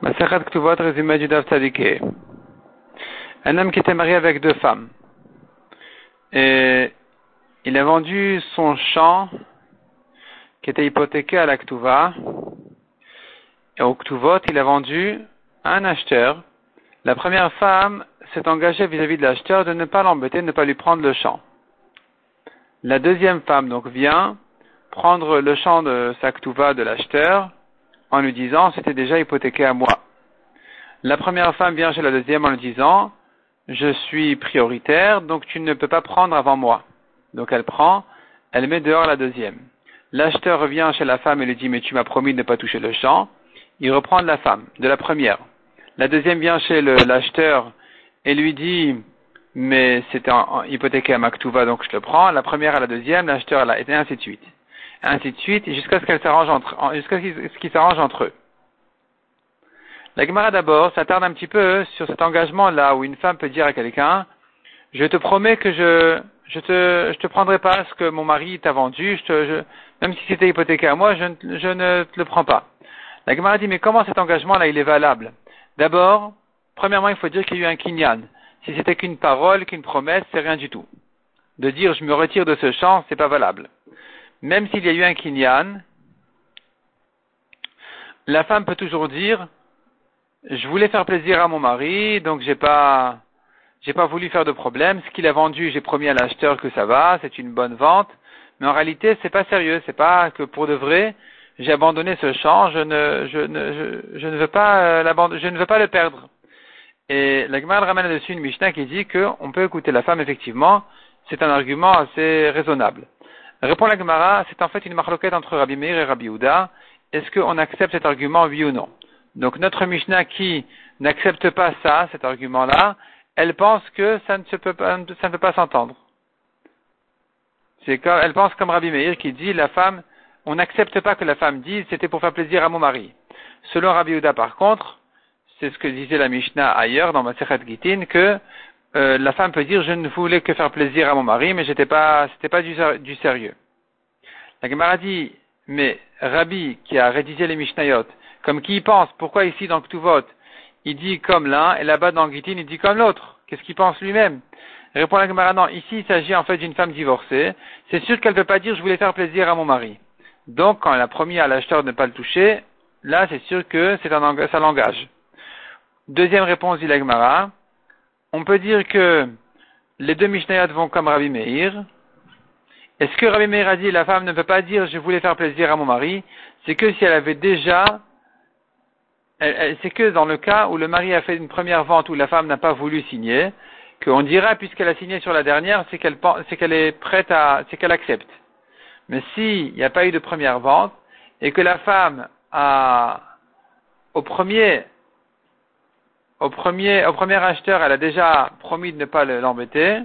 Résumé du Un homme qui était marié avec deux femmes. Et il a vendu son champ qui était hypothéqué à la Ktuva. Et au Ktuvot, il a vendu un acheteur. La première femme s'est engagée vis-à-vis de l'acheteur de ne pas l'embêter, de ne pas lui prendre le champ. La deuxième femme donc vient prendre le champ de sa Ktuva de l'acheteur en lui disant c'était déjà hypothéqué à moi. La première femme vient chez la deuxième en lui disant je suis prioritaire, donc tu ne peux pas prendre avant moi. Donc elle prend, elle met dehors la deuxième. L'acheteur revient chez la femme et lui dit mais tu m'as promis de ne pas toucher le champ. Il reprend de la femme, de la première. La deuxième vient chez l'acheteur et lui dit mais c'était hypothéqué à Maktuva donc je le prends. La première à la deuxième, l'acheteur là, et ainsi de suite ainsi de suite, jusqu'à ce qu'elle s'arrange entre, jusqu'à ce qu'ils s'arrangent entre eux. La Gemara d'abord s'attarde un petit peu sur cet engagement là où une femme peut dire à quelqu'un, je te promets que je, je te, je te prendrai pas ce que mon mari t'a vendu, je te, je, même si c'était hypothéqué à moi, je, je ne te le prends pas. La Gemara dit, mais comment cet engagement là il est valable? D'abord, premièrement, il faut dire qu'il y a eu un kinyan. Si c'était qu'une parole, qu'une promesse, c'est rien du tout. De dire je me retire de ce champ, c'est pas valable même s'il y a eu un kinyan, la femme peut toujours dire je voulais faire plaisir à mon mari, donc j'ai pas pas voulu faire de problème. Ce qu'il a vendu, j'ai promis à l'acheteur que ça va, c'est une bonne vente. Mais en réalité, c'est pas sérieux. C'est pas que pour de vrai, j'ai abandonné ce champ. Je ne, je ne, veux pas euh, je ne veux pas le perdre. Et la Gemara ramène dessus une Mishnah qui dit qu'on peut écouter la femme effectivement. C'est un argument assez raisonnable. Répond la Gemara, c'est en fait une marloquette entre Rabbi Meir et Rabbi Houda. Est-ce qu'on accepte cet argument, oui ou non? Donc notre Mishnah qui n'accepte pas ça, cet argument-là, elle pense que ça ne, peut pas, ça ne peut pas s'entendre. C'est elle pense comme Rabbi Meir qui dit la femme, on n'accepte pas que la femme dise c'était pour faire plaisir à mon mari. Selon Rabbi Houda, par contre, c'est ce que disait la Mishnah ailleurs dans Masechet Gitin, que euh, la femme peut dire je ne voulais que faire plaisir à mon mari, mais j'étais pas, c'était pas du, sérieux. La Gemara dit, mais Rabbi qui a rédigé les Mishnayot, comme qui pense, pourquoi ici dans Ktuvot, il dit comme l'un, et là-bas dans Gitin, il dit comme l'autre. Qu'est-ce qu'il pense lui-même? Répond la Gemara, non, ici il s'agit en fait d'une femme divorcée. C'est sûr qu'elle ne peut pas dire je voulais faire plaisir à mon mari. Donc quand elle a promis à l'acheteur de ne pas le toucher, là c'est sûr que c'est un, ça l'engage. Deuxième réponse dit la Gemara, on peut dire que les deux Mishnayot vont comme Rabbi Meir. Est-ce que Rabbi Meir a dit la femme ne peut pas dire je voulais faire plaisir à mon mari C'est que si elle avait déjà, c'est que dans le cas où le mari a fait une première vente où la femme n'a pas voulu signer, qu'on dira puisqu'elle a signé sur la dernière, c'est qu'elle est prête à, c'est qu'elle accepte. Mais s'il n'y a pas eu de première vente et que la femme a au premier au premier, au premier acheteur, elle a déjà promis de ne pas l'embêter.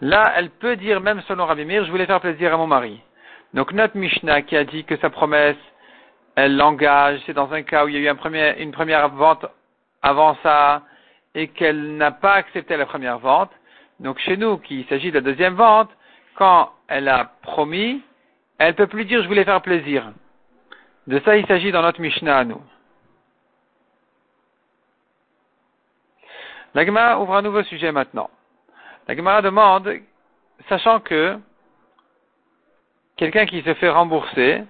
Là, elle peut dire, même selon Rabbi je voulais faire plaisir à mon mari. Donc notre Mishnah qui a dit que sa promesse, elle l'engage, c'est dans un cas où il y a eu une première vente avant ça et qu'elle n'a pas accepté la première vente. Donc chez nous, qu'il s'agit de la deuxième vente, quand elle a promis, elle peut plus dire je voulais faire plaisir. De ça, il s'agit dans notre Mishnah à nous. La ouvre un nouveau sujet maintenant. La demande, sachant que quelqu'un qui se fait rembourser,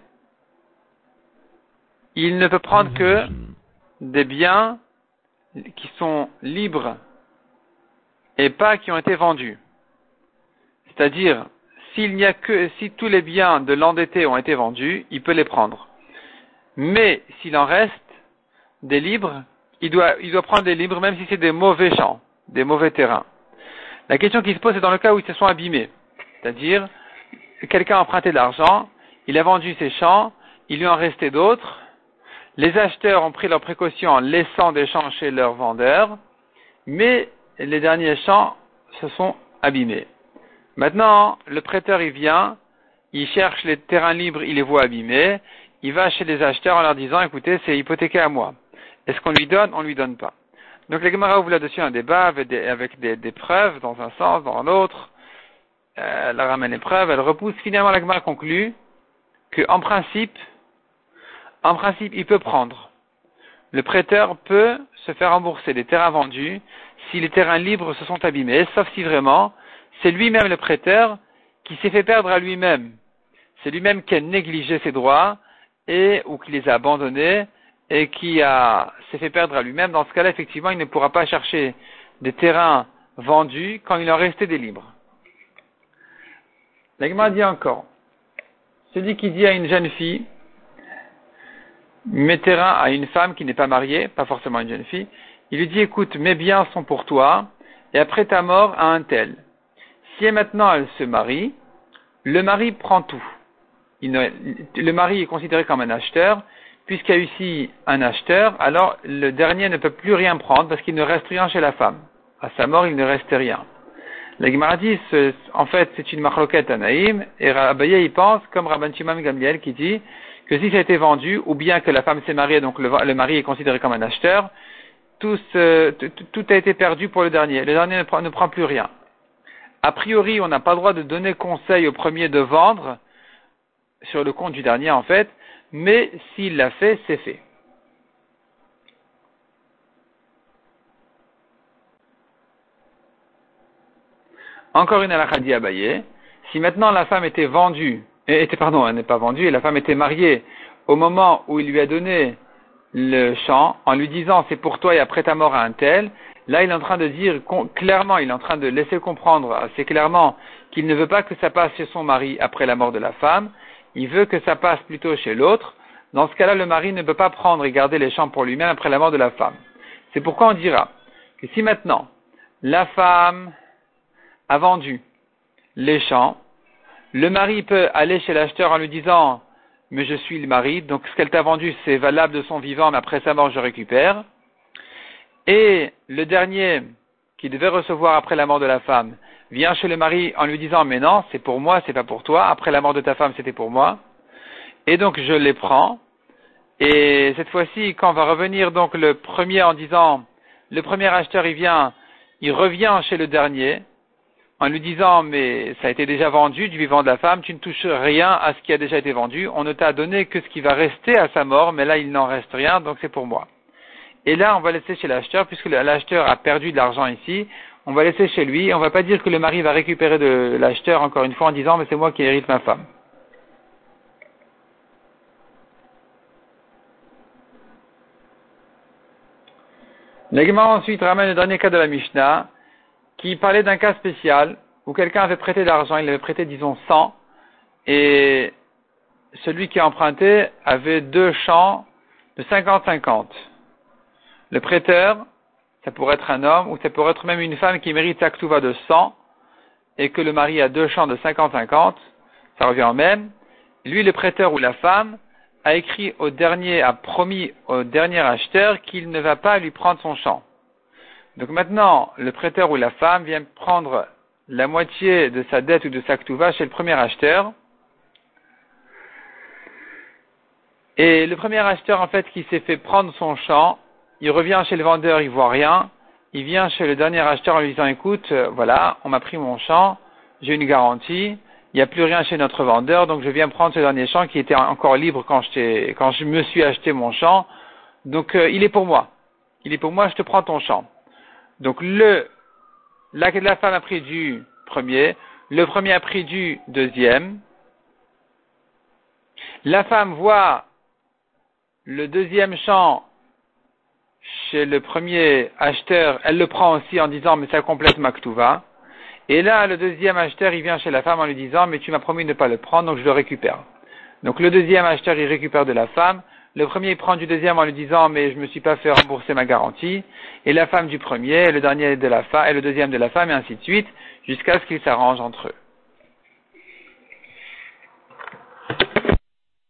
il ne peut prendre que des biens qui sont libres et pas qui ont été vendus. C'est-à-dire, s'il n'y a que, si tous les biens de l'endetté ont été vendus, il peut les prendre. Mais s'il en reste des libres, il doit, prendre des libres même si c'est des mauvais champs, des mauvais terrains. La question qui se pose, c'est dans le cas où ils se sont abîmés. C'est-à-dire, quelqu'un a emprunté de l'argent, il a vendu ses champs, il lui en restait d'autres, les acheteurs ont pris leurs précautions en laissant des champs chez leurs vendeurs, mais les derniers champs se sont abîmés. Maintenant, le prêteur, il vient, il cherche les terrains libres, il les voit abîmés, il va chez les acheteurs en leur disant, écoutez, c'est hypothéqué à moi. Est-ce qu'on lui donne On lui donne pas. Donc la Gemara ouvre là-dessus un débat avec, des, preuves dans un sens, dans l'autre. Euh, elle ramène les preuves, elle repousse. Finalement, la Gemara conclut qu'en principe, en principe, il peut prendre. le prêteur peut se faire rembourser les terrains vendus si les terrains libres se sont abîmés, sauf si vraiment c'est lui-même le prêteur qui s'est fait perdre à lui-même. C'est lui-même qui a négligé ses droits et ou qui les a abandonnés et qui s'est fait perdre à lui-même. Dans ce cas-là, effectivement, il ne pourra pas chercher des terrains vendus quand il en restait des libres. L'agma dit encore, celui qui dit à une jeune fille, mes terrains à une femme qui n'est pas mariée, pas forcément une jeune fille, il lui dit, écoute, mes biens sont pour toi, et après ta mort, à un tel. Si maintenant elle se marie, le mari prend tout. le mari est considéré comme un acheteur, puisqu'il y a ici un acheteur, alors le dernier ne peut plus rien prendre parce qu'il ne reste rien chez la femme. À sa mort, il ne reste rien. La Gemara en fait, c'est une marloquette à Naïm, et Rabbaye, il pense, comme Rabban Shimon Gamliel, qui dit que si ça a été vendu, ou bien que la femme s'est mariée, donc le, mari est considéré comme un acheteur, tout, a été perdu pour le dernier. Le dernier ne prend, ne prend plus rien. A priori, on n'a pas le droit de donner conseil au premier de vendre, sur le compte du dernier, en fait, mais s'il l'a fait, c'est fait. Encore une halakha dit Abaye. Si maintenant la femme était vendue, était, pardon, elle n'est pas vendue, et la femme était mariée au moment où il lui a donné le champ, en lui disant c'est pour toi et après ta mort à un tel, là il est en train de dire clairement, il est en train de laisser comprendre assez clairement qu'il ne veut pas que ça passe chez son mari après la mort de la femme, il veut que ça passe plutôt chez l'autre. Dans ce cas-là, le mari ne peut pas prendre et garder les champs pour lui-même après la mort de la femme. C'est pourquoi on dira que si maintenant la femme a vendu les champs, le mari peut aller chez l'acheteur en lui disant mais je suis le mari, donc ce qu'elle t'a vendu c'est valable de son vivant, mais après sa mort je récupère. Et le dernier qui devait recevoir après la mort de la femme vient chez le mari en lui disant mais non, c'est pour moi, c'est pas pour toi, après la mort de ta femme c'était pour moi. Et donc je les prends. Et cette fois-ci, quand va revenir donc le premier en disant le premier acheteur il vient, il revient chez le dernier en lui disant mais ça a été déjà vendu du vivant de la femme, tu ne touches rien à ce qui a déjà été vendu, on ne t'a donné que ce qui va rester à sa mort, mais là il n'en reste rien, donc c'est pour moi. Et là on va laisser chez l'acheteur, puisque l'acheteur a perdu de l'argent ici, on va laisser chez lui, on va pas dire que le mari va récupérer de l'acheteur encore une fois en disant mais c'est moi qui hérite ma femme. L'Egma ensuite ramène le dernier cas de la Mishnah, qui parlait d'un cas spécial où quelqu'un avait prêté de l'argent, il avait prêté disons 100, et celui qui a emprunté avait deux champs de 50-50. Le prêteur, ça pourrait être un homme, ou ça pourrait être même une femme qui mérite sa ktuva de 100, et que le mari a deux champs de 50-50, ça revient au même. Lui, le prêteur ou la femme, a écrit au dernier, a promis au dernier acheteur qu'il ne va pas lui prendre son champ. Donc maintenant, le prêteur ou la femme vient prendre la moitié de sa dette ou de sa ktuva chez le premier acheteur. Et le premier acheteur, en fait, qui s'est fait prendre son champ, il revient chez le vendeur, il voit rien. Il vient chez le dernier acheteur en lui disant, écoute, euh, voilà, on m'a pris mon champ, j'ai une garantie, il n'y a plus rien chez notre vendeur, donc je viens prendre ce dernier champ qui était encore libre quand, quand je me suis acheté mon champ. Donc euh, il est pour moi. Il est pour moi, je te prends ton champ. Donc le, la, la femme a pris du premier, le premier a pris du deuxième. La femme voit le deuxième champ chez le premier acheteur, elle le prend aussi en disant mais ça complète ma ktuva. Et là, le deuxième acheteur, il vient chez la femme en lui disant mais tu m'as promis de ne pas le prendre, donc je le récupère. Donc le deuxième acheteur, il récupère de la femme. Le premier prend du deuxième en lui disant mais je me suis pas fait rembourser ma garantie, et la femme du premier, et le dernier de la femme, et le deuxième de la femme, et ainsi de suite, jusqu'à ce qu'ils s'arrangent entre eux.